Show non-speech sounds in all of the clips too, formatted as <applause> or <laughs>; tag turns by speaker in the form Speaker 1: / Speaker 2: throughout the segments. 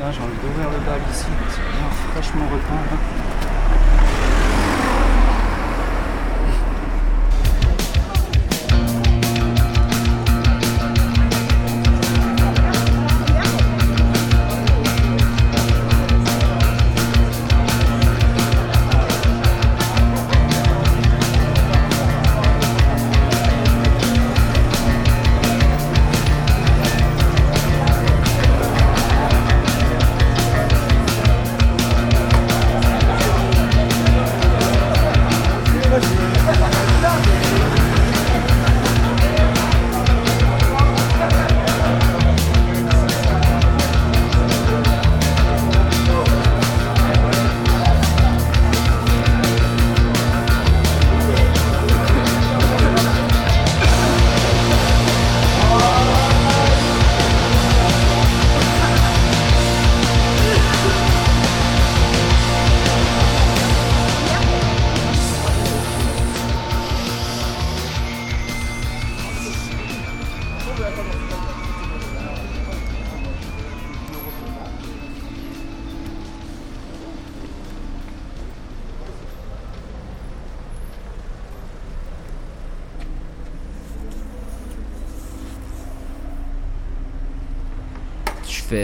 Speaker 1: J'ai envie d'ouvrir le bal ici, c'est bien fraîchement repeint.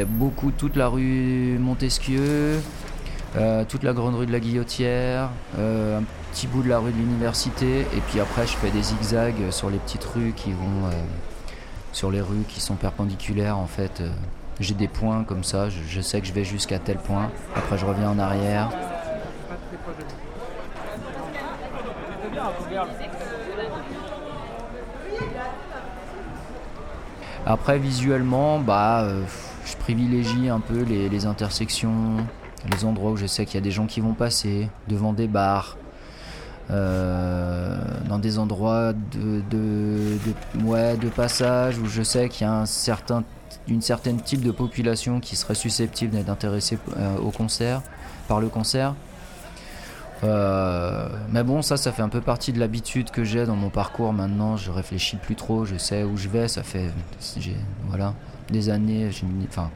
Speaker 2: Beaucoup toute la rue Montesquieu, euh, toute la grande rue de la Guillotière, euh, un petit bout de la rue de l'université, et puis après je fais des zigzags sur les petites rues qui vont, euh, sur les rues qui sont perpendiculaires en fait. J'ai des points comme ça, je, sais que je vais jusqu'à tel point, après je reviens en arrière. Après visuellement, bah privilégie un peu les, intersections, les endroits où je sais qu'il y a des gens qui vont passer, devant des bars, euh, dans des endroits de, de, passage où je sais qu'il y a un certain, une certaine type de population qui serait susceptible d'être intéressée euh, au concert, par le concert. Euh, mais bon, ça, ça fait un peu partie de l'habitude que j'ai dans mon parcours maintenant. Je réfléchis plus trop, je sais où je vais. Ça fait, voilà, des années, enfin,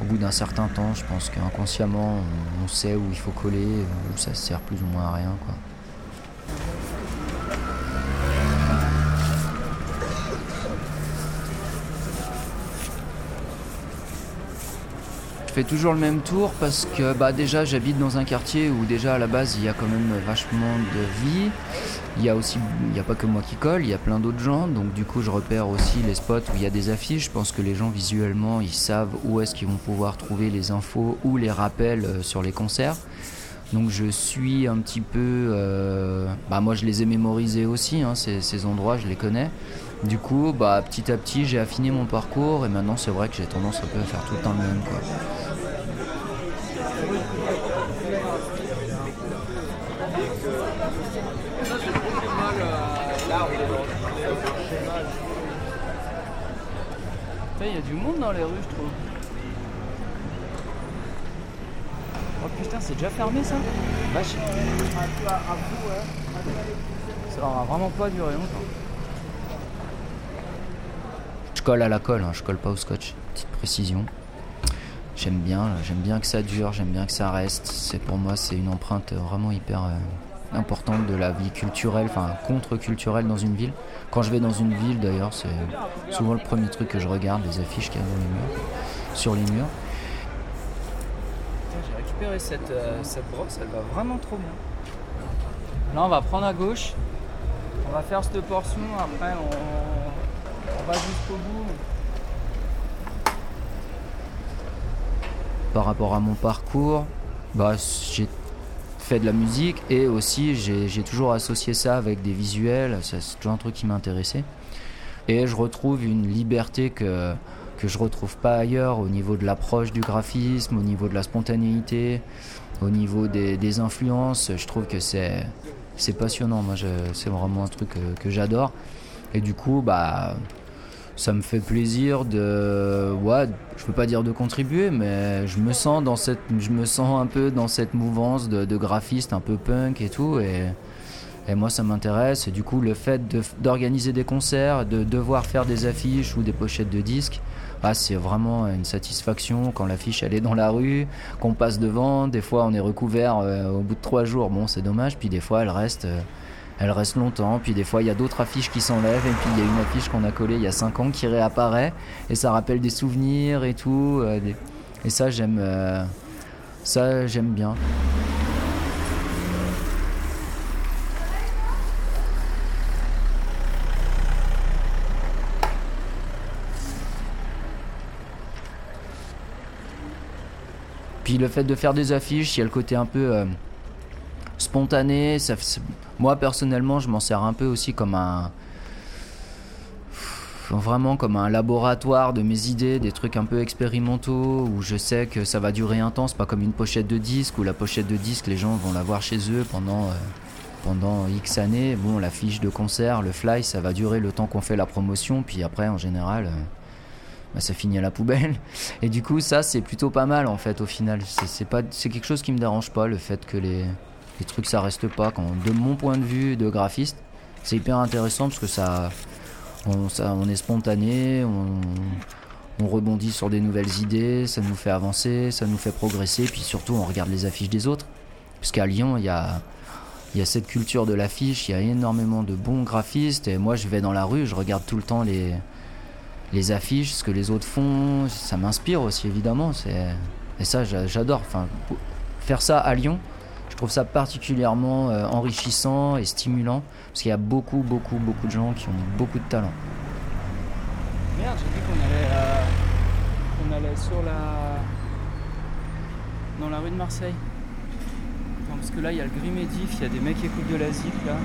Speaker 2: au bout d'un certain temps, je pense qu'inconsciemment, on, sait où il faut coller, où ça sert plus ou moins à rien. Quoi. Toujours le même tour parce que bah, déjà j'habite dans un quartier où déjà à la base il y a quand même vachement de vie. Il y a aussi, il n'y a pas que moi qui colle, il y a plein d'autres gens. Donc du coup, je repère aussi les spots où il y a des affiches. Je pense que les gens visuellement, ils savent où est-ce qu'ils vont pouvoir trouver les infos ou les rappels euh, sur les concerts. Donc je suis un petit peu, euh, bah moi je les ai mémorisés aussi, hein, ces, endroits, je les connais. Du coup, bah petit à petit, j'ai affiné mon parcours et maintenant c'est vrai que j'ai tendance un peu à faire tout le temps le même. Quoi.
Speaker 1: Il y a du monde dans les rues, je trouve. Oh putain, c'est déjà fermé ça Vache. Ça va vraiment pas durer longtemps.
Speaker 2: Colle à la colle, hein, je colle pas au scotch. Petite précision. J'aime bien, j'aime bien que ça dure, j'aime bien que ça reste. C'est pour moi, c'est une empreinte vraiment hyper euh, importante de la vie culturelle, enfin contre-culturelle dans une ville. Quand je vais dans une ville d'ailleurs, c'est souvent le premier truc que je regarde, les affiches qu'il y a dans les murs, sur les murs.
Speaker 1: J'ai récupéré cette, euh, cette brosse, elle va vraiment trop bien. Là on va prendre à gauche, on va faire cette portion, après on jusqu'au bout.
Speaker 2: Par rapport à mon parcours, bah, j'ai fait de la musique et aussi j'ai toujours associé ça avec des visuels, c'est toujours un truc qui m'intéressait. Et je retrouve une liberté que, que je retrouve pas ailleurs au niveau de l'approche du graphisme, au niveau de la spontanéité, au niveau des, influences. Je trouve que c'est passionnant. Moi, c'est vraiment un truc que, que j'adore. Et du coup, bah, ça me fait plaisir de ouais je peux pas dire de contribuer mais je me sens dans cette je me sens un peu dans cette mouvance de, graphiste un peu punk et tout et, moi ça m'intéresse et du coup le fait d'organiser des concerts de devoir faire des affiches ou des pochettes de disques ah, c'est vraiment une satisfaction quand l'affiche est dans la rue, qu'on passe devant. Des fois, on est recouvert au bout de trois jours. Bon, c'est dommage. Puis des fois, elle reste, elle reste longtemps. Puis des fois, il y a d'autres affiches qui s'enlèvent. Et puis il y a une affiche qu'on a collée il y a cinq ans qui réapparaît et ça rappelle des souvenirs et tout. Et ça, j'aime, ça, j'aime bien. Puis le fait de faire des affiches, il y a le côté un peu euh, spontané. Moi personnellement, je m'en sers un peu aussi comme un vraiment comme un laboratoire de mes idées, des trucs un peu expérimentaux où je sais que ça va durer un temps. C'est pas comme une pochette de disque où la pochette de disque, les gens vont la voir chez eux pendant euh, X années. Bon, la fiche de concert, le fly, ça va durer le temps qu'on fait la promotion, puis après, en général. Euh, bah, ça finit à la poubelle. <laughs> Et du coup, ça, c'est plutôt pas mal en fait au final. C'est c'est quelque chose qui me dérange pas, le fait que les, les trucs ça reste pas. Quand, de mon point de vue de graphiste, c'est hyper intéressant parce que ça, on, est spontané, on, on rebondit sur des nouvelles idées, ça nous fait avancer, ça nous fait progresser, puis surtout on regarde les affiches des autres. Parce qu'à Lyon, il y a, il y a cette culture de l'affiche, il y a énormément de bons graphistes, et moi je vais dans la rue, je regarde tout le temps les, les affiches, ce que les autres font, ça m'inspire aussi évidemment. Et ça, j'adore. Enfin, faire ça à Lyon, je trouve ça particulièrement euh, enrichissant et stimulant parce qu'il y a beaucoup, beaucoup, beaucoup de gens qui ont beaucoup de talent.
Speaker 1: Merde, j'ai dit qu'on allait, euh, allait sur la. dans la rue de Marseille. parce que là, il y a le Grimédif, il y a des mecs qui écoutent de la là.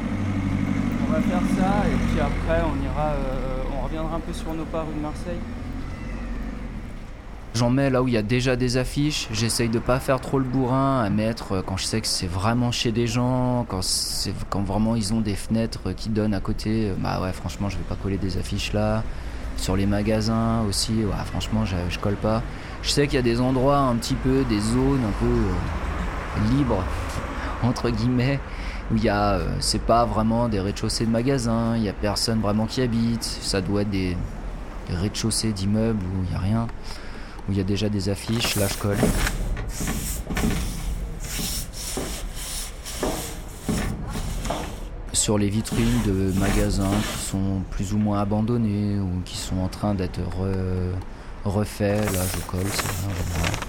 Speaker 1: On va faire ça et puis après, on ira. Euh, un peu sur nos pas rue de Marseille
Speaker 2: J'en mets là où il y a déjà des affiches. J'essaye de pas faire trop le bourrin à mettre euh, quand je sais que c'est vraiment chez des gens, quand, quand vraiment ils ont des fenêtres qui donnent à côté. Euh, bah ouais, franchement, je vais pas coller des affiches là. Sur les magasins aussi, ouais, franchement, je, colle pas. Je sais qu'il y a des endroits un petit peu, des zones un peu euh, libres, <laughs> entre guillemets, où il y a, c'est pas vraiment des rez-de-chaussée de magasins, il y a personne vraiment qui habite, ça doit être des, rez-de-chaussée d'immeubles où il y a rien, où il y a déjà des affiches, là je colle. Sur les vitrines de magasins qui sont plus ou moins abandonnés ou qui sont en train d'être refaits, là je colle, c'est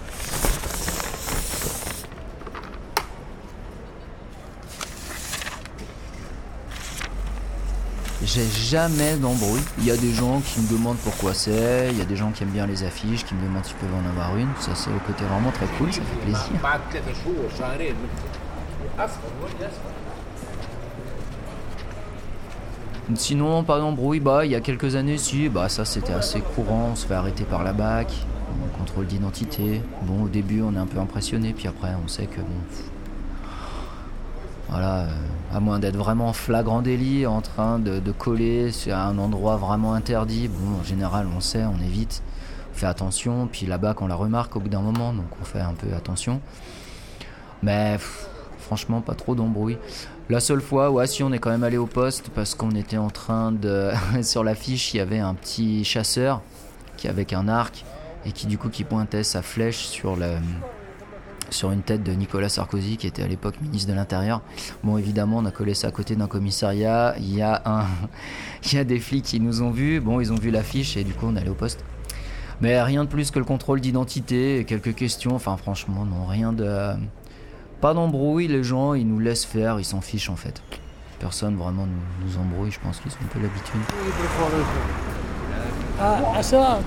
Speaker 2: J'ai jamais d'embrouille. Il y a des gens qui me demandent pourquoi c'est, il y a des gens qui aiment bien les affiches, qui me demandent s'ils peuvent en avoir une. Ça, c'est le côté vraiment très cool, ça fait plaisir. Sinon, pas d'embrouille, bah, il y a quelques années, si, bah, ça c'était assez courant. On se fait arrêter par la BAC, contrôle d'identité. Bon, au début, on est un peu impressionné, puis après, on sait que bon, voilà, euh, à moins d'être vraiment flagrant délit, en train de, coller sur un endroit vraiment interdit. Bon, en général, on sait, on évite, on fait attention. Puis là-bas, on la remarque au bout d'un moment, donc on fait un peu attention. Mais franchement, pas trop d'embrouille. La seule fois, ouais, si on est quand même allé au poste parce qu'on était en train de. <laughs> sur l'affiche, il y avait un petit chasseur qui avec un arc et qui du coup qui pointait sa flèche sur le sur une tête de Nicolas Sarkozy, qui était à l'époque ministre de l'Intérieur. Bon, évidemment, on a collé ça à côté d'un commissariat. Il y, a un... <laughs> Il y a des flics qui nous ont vus. Bon, ils ont vu l'affiche et du coup, on est allé au poste. Mais rien de plus que le contrôle d'identité et quelques questions. Enfin, franchement, non, rien de. Pas d'embrouille, les gens, ils nous laissent faire, ils s'en fichent en fait. Personne vraiment nous, embrouille, je pense qu'ils ont un peu l'habitude. Ah, ça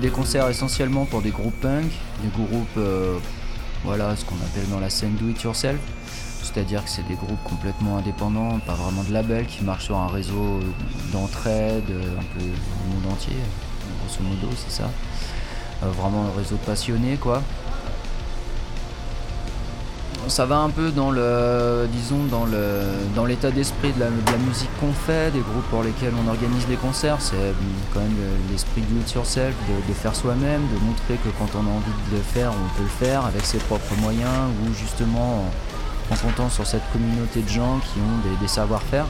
Speaker 2: Des concerts essentiellement pour des groupes punk, des groupes, euh, voilà, ce qu'on appelle dans la scène do it yourself. C'est-à-dire que c'est des groupes complètement indépendants, pas vraiment de label, qui marchent sur un réseau d'entraide un peu du monde entier, grosso modo, c'est ça. Euh, vraiment un réseau de passionnés, quoi. Ça va un peu dans le, disons, dans le, dans l'état d'esprit de la, musique qu'on fait, des groupes pour lesquels on organise les concerts. C'est euh, quand même l'esprit do it yourself, de, de faire soi-même, de montrer que quand on a envie de le faire, on peut le faire avec ses propres moyens ou justement en, comptant sur cette communauté de gens qui ont des, savoir-faire.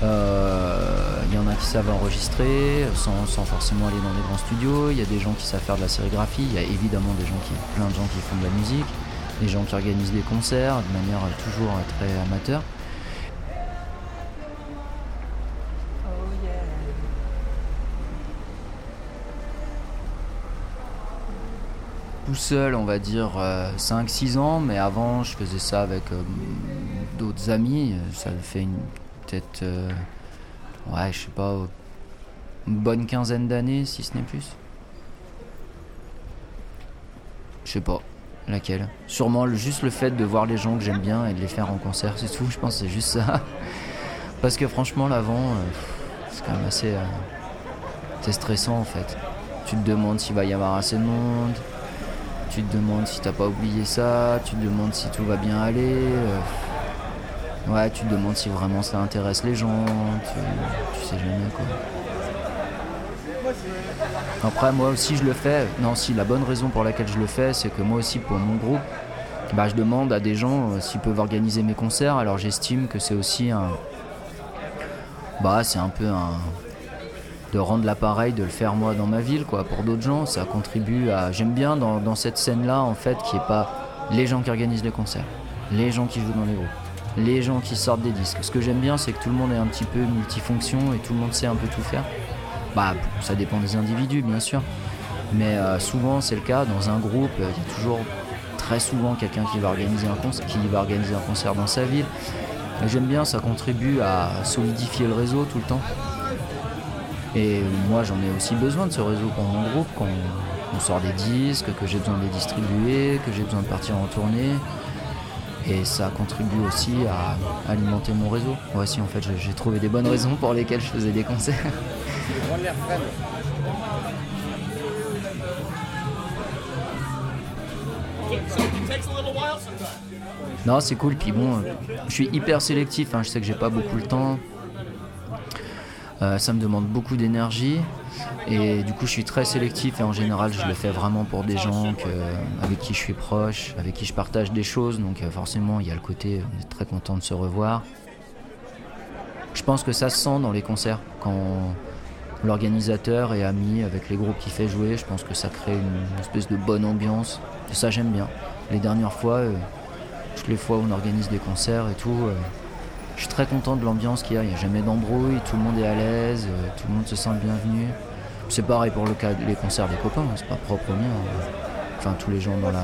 Speaker 2: Il euh, y en a qui savent enregistrer sans, sans, forcément aller dans les grands studios. Il y a des gens qui savent faire de la sérigraphie. Il y a évidemment des gens qui, plein de gens qui font de la musique des gens qui organisent des concerts de manière toujours très amateur. Tout seul, on va dire 5-6 euh, ans, mais avant je faisais ça avec euh, d'autres amis. Ça fait peut-être, euh, ouais, je sais pas, une bonne quinzaine d'années, si ce n'est plus. Je sais pas. Laquelle Sûrement juste le fait de voir les gens que j'aime bien et de les faire en concert, c'est tout. Je pense c'est juste ça. <laughs> Parce que franchement, l'avant, euh, c'est quand même assez. Euh, c'est stressant en fait. Tu te demandes s'il va y avoir assez de monde. Tu te demandes si t'as pas oublié ça. Tu te demandes si tout va bien aller. Euh, ouais, tu te demandes si vraiment ça intéresse les gens. Tu, tu sais jamais quoi. Après, moi aussi, je le fais. Non, si, la bonne raison pour laquelle je le fais, c'est que moi aussi, pour mon groupe, bah, je demande à des gens euh, s'ils peuvent organiser mes concerts. Alors, j'estime que c'est aussi un. Bah, c'est un peu un. De rendre l'appareil, de le faire moi dans ma ville, quoi. Pour d'autres gens, ça contribue à. J'aime bien dans, cette scène-là, en fait, qui est pas les gens qui organisent les concerts, les gens qui jouent dans les groupes les gens qui sortent des disques. Ce que j'aime bien, c'est que tout le monde est un petit peu multifonction et tout le monde sait un peu tout faire. Bah, ça dépend des individus, bien sûr. Mais euh, souvent, c'est le cas. Dans un groupe, il y a toujours très souvent quelqu'un qui va organiser un concert, qui va organiser un concert dans sa ville. J'aime bien, ça contribue à solidifier le réseau tout le temps. Et moi, j'en ai aussi besoin de ce réseau pour mon groupe, quand on sort des disques, que j'ai besoin de les distribuer, que j'ai besoin de partir en tournée. Et ça contribue aussi à alimenter mon réseau. Voici, en fait, j'ai trouvé des bonnes raisons pour lesquelles je faisais des concerts. <laughs> Non, c'est cool. Puis bon, je suis hyper sélectif. Hein. Je sais que j'ai pas beaucoup le temps. Euh, ça me demande beaucoup d'énergie. Et du coup, je suis très sélectif. Et en général, je le fais vraiment pour des gens avec qui je suis proche, avec qui je partage des choses. Donc, euh, forcément, il y a le côté, on est très content de se revoir. Je pense que ça se sent dans les concerts. Quand l'organisateur est ami avec les groupes qu'il fait jouer. Je pense que ça crée une espèce de bonne ambiance. Ça, j'aime bien. Les dernières fois, euh, toutes les fois où on organise des concerts et tout, euh, je suis très content de l'ambiance qu'il y a. Il n'y a jamais d'embrouille, tout le monde est à l'aise, euh, tout le monde se sent bienvenu. C'est pareil pour le cas des concerts des copains, hein, c'est pas propre au mien. Enfin, tous les gens dans la,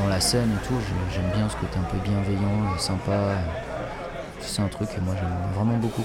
Speaker 2: dans, la, scène et tout, j'aime bien ce côté un peu bienveillant, sympa. C'est un truc que moi j'aime vraiment beaucoup.